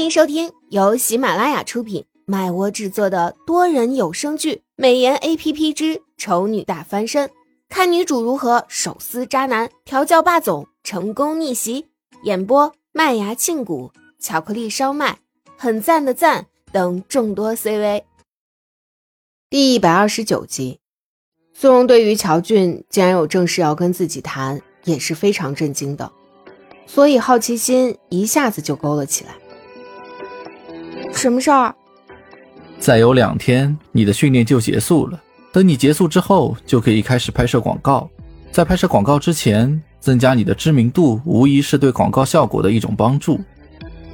欢迎收听由喜马拉雅出品、麦窝制作的多人有声剧《美颜 A P P 之丑女大翻身》，看女主如何手撕渣男、调教霸总、成功逆袭。演播：麦芽庆谷、巧克力烧麦、很赞的赞等众多 C V。第一百二十九集，苏荣对于乔俊竟然有正事要跟自己谈，也是非常震惊的，所以好奇心一下子就勾了起来。什么事儿？再有两天，你的训练就结束了。等你结束之后，就可以开始拍摄广告。在拍摄广告之前，增加你的知名度，无疑是对广告效果的一种帮助。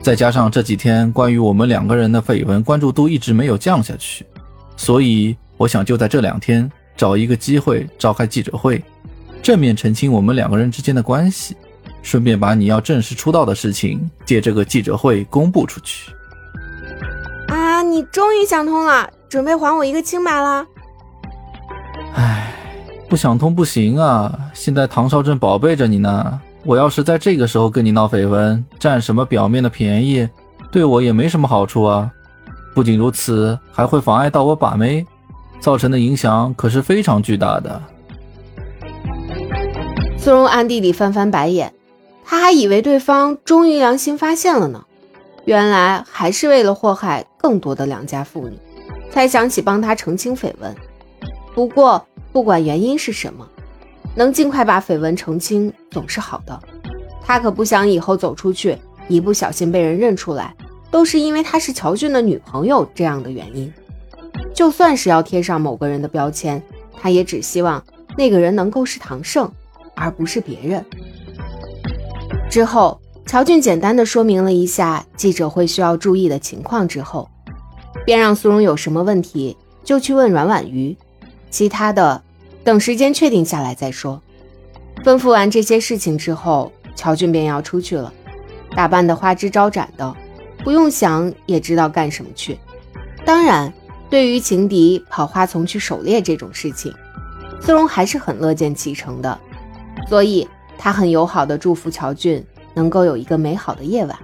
再加上这几天关于我们两个人的绯闻关注度一直没有降下去，所以我想就在这两天找一个机会召开记者会，正面澄清我们两个人之间的关系，顺便把你要正式出道的事情借这个记者会公布出去。啊！你终于想通了，准备还我一个清白了。唉，不想通不行啊！现在唐少正宝贝着你呢，我要是在这个时候跟你闹绯闻，占什么表面的便宜，对我也没什么好处啊。不仅如此，还会妨碍到我把妹，造成的影响可是非常巨大的。苏荣暗地里翻翻白眼，他还以为对方终于良心发现了呢。原来还是为了祸害更多的良家妇女，才想起帮他澄清绯闻。不过不管原因是什么，能尽快把绯闻澄清总是好的。他可不想以后走出去，一不小心被人认出来，都是因为他是乔俊的女朋友这样的原因。就算是要贴上某个人的标签，他也只希望那个人能够是唐胜，而不是别人。之后。乔俊简单的说明了一下记者会需要注意的情况之后，便让苏荣有什么问题就去问阮婉瑜，其他的等时间确定下来再说。吩咐完这些事情之后，乔俊便要出去了，打扮的花枝招展的，不用想也知道干什么去。当然，对于情敌跑花丛去狩猎这种事情，苏荣还是很乐见其成的，所以他很友好的祝福乔俊。能够有一个美好的夜晚。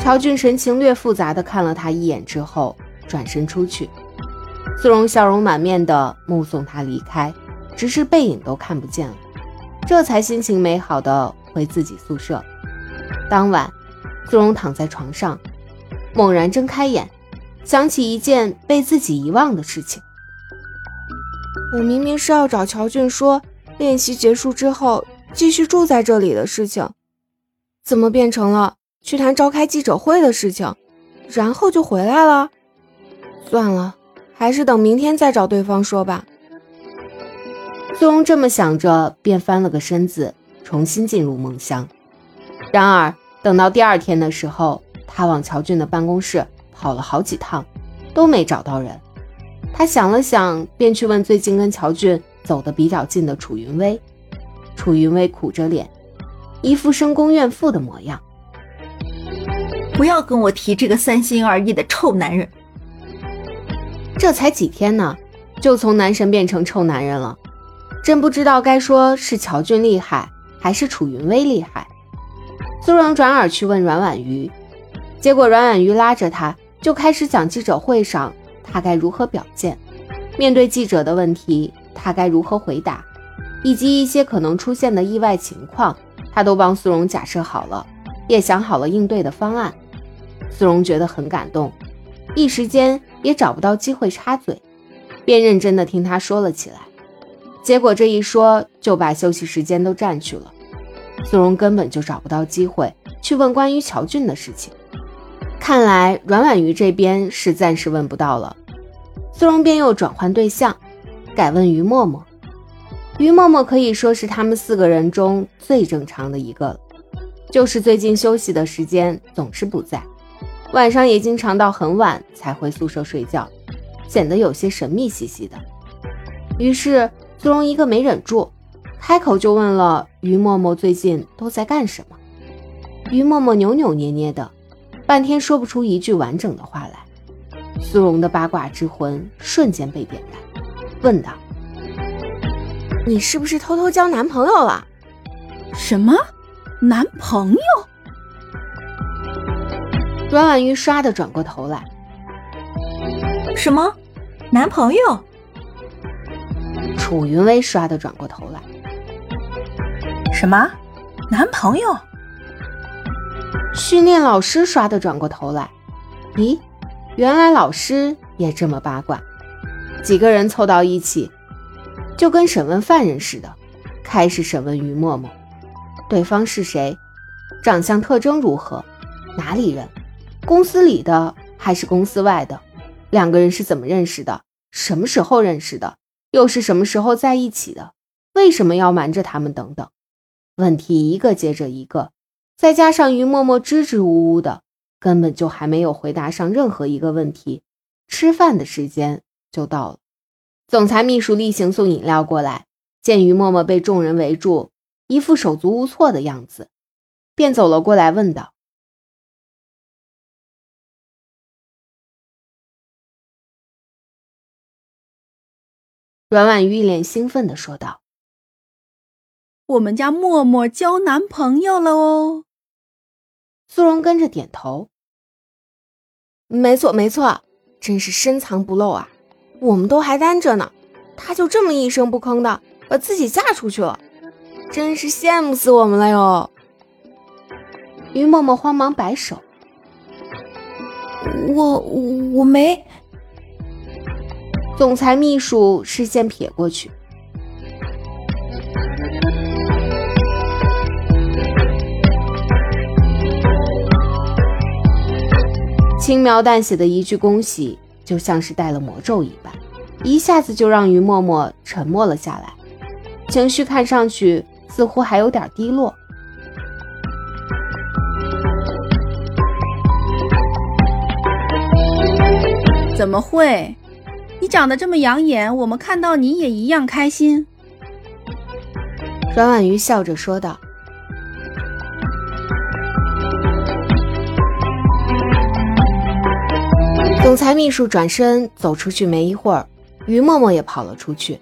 乔俊神情略复杂的看了他一眼之后，转身出去。苏荣笑容满面的目送他离开，只是背影都看不见了，这才心情美好的回自己宿舍。当晚，苏荣躺在床上，猛然睁开眼，想起一件被自己遗忘的事情。我明明是要找乔俊说练习结束之后继续住在这里的事情。怎么变成了去谈召开记者会的事情，然后就回来了？算了，还是等明天再找对方说吧。苏荣这么想着，便翻了个身子，重新进入梦乡。然而，等到第二天的时候，他往乔俊的办公室跑了好几趟，都没找到人。他想了想，便去问最近跟乔俊走得比较近的楚云威。楚云威苦着脸。一副深宫怨妇的模样，不要跟我提这个三心二意的臭男人。这才几天呢，就从男神变成臭男人了，真不知道该说是乔俊厉害，还是楚云威厉害。苏荣转而去问阮婉瑜，结果阮婉瑜拉着他就开始讲记者会上他该如何表现，面对记者的问题他该如何回答，以及一些可能出现的意外情况。他都帮苏荣假设好了，也想好了应对的方案。苏荣觉得很感动，一时间也找不到机会插嘴，便认真的听他说了起来。结果这一说就把休息时间都占去了，苏荣根本就找不到机会去问关于乔俊的事情。看来阮婉瑜这边是暂时问不到了，苏荣便又转换对象，改问于默默。于默默可以说是他们四个人中最正常的一个了，就是最近休息的时间总是不在，晚上也经常到很晚才回宿舍睡觉，显得有些神秘兮兮的。于是苏荣一个没忍住，开口就问了于默默最近都在干什么。于默默扭扭捏捏的，半天说不出一句完整的话来。苏荣的八卦之魂瞬间被点燃，问道。你是不是偷偷交男朋友了？什么？男朋友？阮婉玉唰的转过头来，什么？男朋友？楚云薇唰的转过头来，什么？男朋友？训练老师唰的转过头来，咦，原来老师也这么八卦。几个人凑到一起，就跟审问犯人似的，开始审问于默默：对方是谁？长相特征如何？哪里人？公司里的还是公司外的？两个人是怎么认识的？什么时候认识的？又是什么时候在一起的？为什么要瞒着他们？等等，问题一个接着一个。再加上于默默支支吾吾的，根本就还没有回答上任何一个问题，吃饭的时间就到了。总裁秘书例行送饮料过来，见于默默被众人围住，一副手足无措的样子，便走了过来问道：“阮婉玉一脸兴奋的说道：‘我们家默默交男朋友了哦。’”苏荣跟着点头，没错没错，真是深藏不露啊！我们都还单着呢，他就这么一声不吭的把自己嫁出去了，真是羡慕死我们了哟！于默默慌忙摆手：“我我没。”总裁秘书视线瞥过去。轻描淡写的一句恭喜，就像是带了魔咒一般，一下子就让于默默沉默了下来，情绪看上去似乎还有点低落。怎么会？你长得这么养眼，我们看到你也一样开心。阮婉瑜笑着说道。总裁秘书转身走出去，没一会儿，于默默也跑了出去，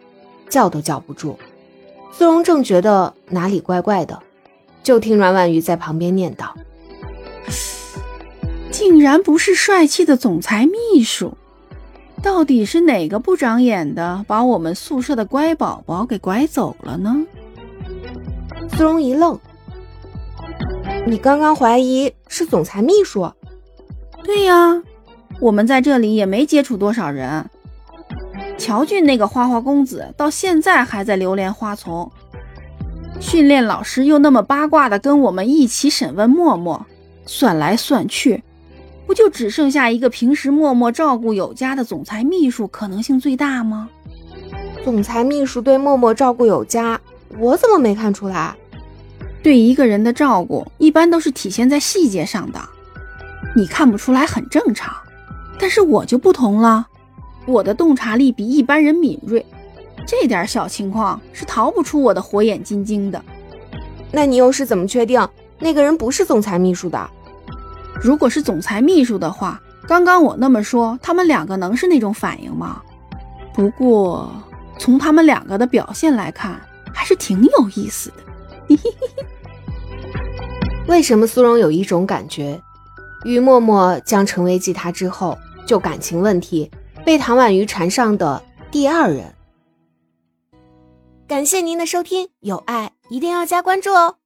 叫都叫不住。苏荣正觉得哪里怪怪的，就听阮婉瑜在旁边念叨：“竟然不是帅气的总裁秘书，到底是哪个不长眼的把我们宿舍的乖宝宝给拐走了呢？”苏荣一愣：“你刚刚怀疑是总裁秘书？”“对呀。”我们在这里也没接触多少人。乔俊那个花花公子到现在还在流连花丛，训练老师又那么八卦的跟我们一起审问默默，算来算去，不就只剩下一个平时默默照顾有加的总裁秘书可能性最大吗？总裁秘书对默默照顾有加，我怎么没看出来？对一个人的照顾一般都是体现在细节上的，你看不出来很正常。但是我就不同了，我的洞察力比一般人敏锐，这点小情况是逃不出我的火眼金睛的。那你又是怎么确定那个人不是总裁秘书的？如果是总裁秘书的话，刚刚我那么说，他们两个能是那种反应吗？不过从他们两个的表现来看，还是挺有意思的。为什么苏荣有一种感觉，于默默将成为继他之后？就感情问题被唐婉瑜缠上的第二人。感谢您的收听，有爱一定要加关注哦。